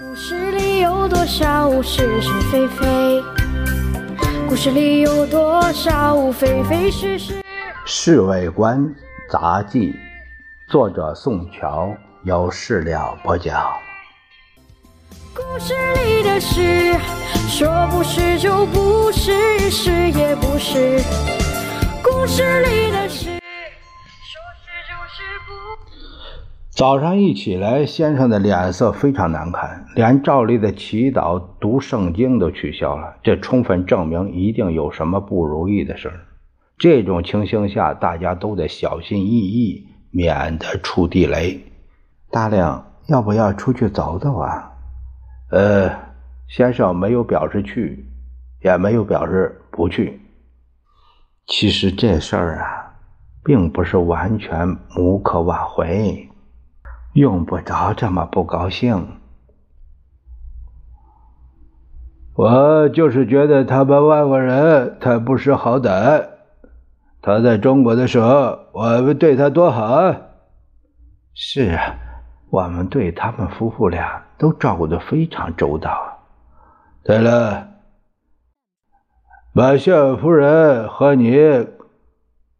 故事里有多少是是非非？故事里有多少非非是是？《侍卫官杂记》，作者宋乔，有事了播讲。故事里的事，说不是就不是，是也不是。故事里早上一起来，先生的脸色非常难看，连照例的祈祷、读圣经都取消了。这充分证明一定有什么不如意的事儿。这种情形下，大家都得小心翼翼，免得触地雷。大亮，要不要出去走走啊？呃，先生没有表示去，也没有表示不去。其实这事儿啊，并不是完全无可挽回。用不着这么不高兴，我就是觉得他们外国人太不识好歹。他在中国的时候，我们对他多好啊！是啊，我们对他们夫妇俩都照顾的非常周到。对了，马歇尔夫人和你，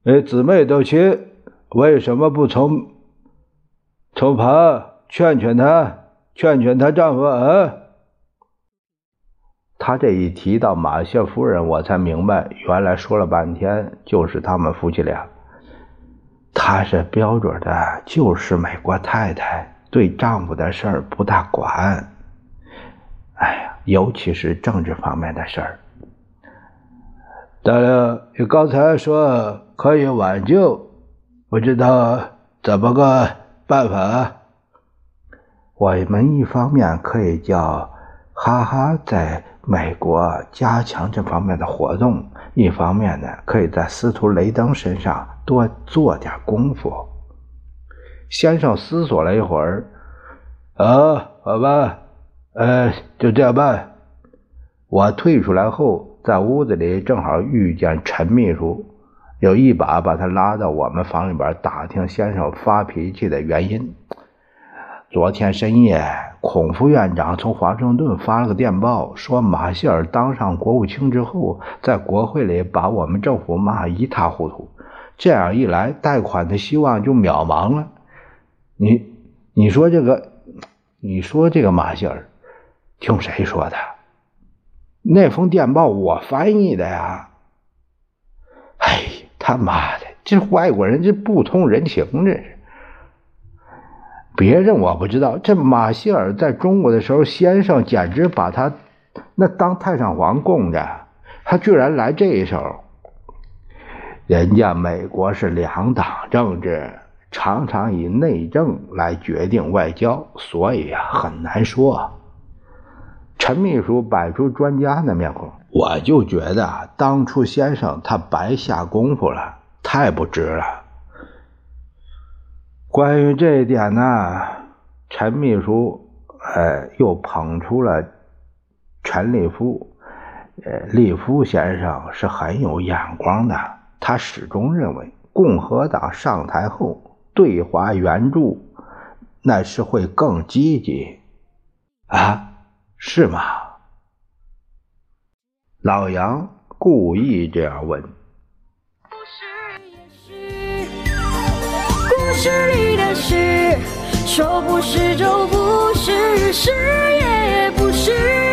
哎，姊妹都亲，为什么不从？丑鹏劝劝她，劝劝她丈夫啊！他这一提到马歇夫人，我才明白，原来说了半天就是他们夫妻俩。她是标准的就是美国太太，对丈夫的事儿不大管。哎呀，尤其是政治方面的事儿。大亮，你刚才说可以挽救，不知道怎么个？办法，我们一方面可以叫哈哈在美国加强这方面的活动，一方面呢，可以在司徒雷登身上多做点功夫。先生思索了一会儿，啊，好吧，呃，就这样办。我退出来后，在屋子里正好遇见陈秘书。有一把把他拉到我们房里边打听先生发脾气的原因。昨天深夜，孔副院长从华盛顿发了个电报，说马歇尔当上国务卿之后，在国会里把我们政府骂一塌糊涂。这样一来，贷款的希望就渺茫了。你，你说这个，你说这个马歇尔，听谁说的？那封电报我翻译的呀。哎。他妈的，这外国人这不通人情，这是。别人我不知道，这马歇尔在中国的时候，先生简直把他那当太上皇供着，他居然来这一手。人家美国是两党政治，常常以内政来决定外交，所以啊很难说。陈秘书摆出专家的面孔。我就觉得当初先生他白下功夫了，太不值了。关于这一点呢，陈秘书呃又捧出了陈立夫，呃，立夫先生是很有眼光的，他始终认为共和党上台后对华援助那是会更积极啊，是吗？老杨故意这样问。故事里的事说不是就不是是也不是。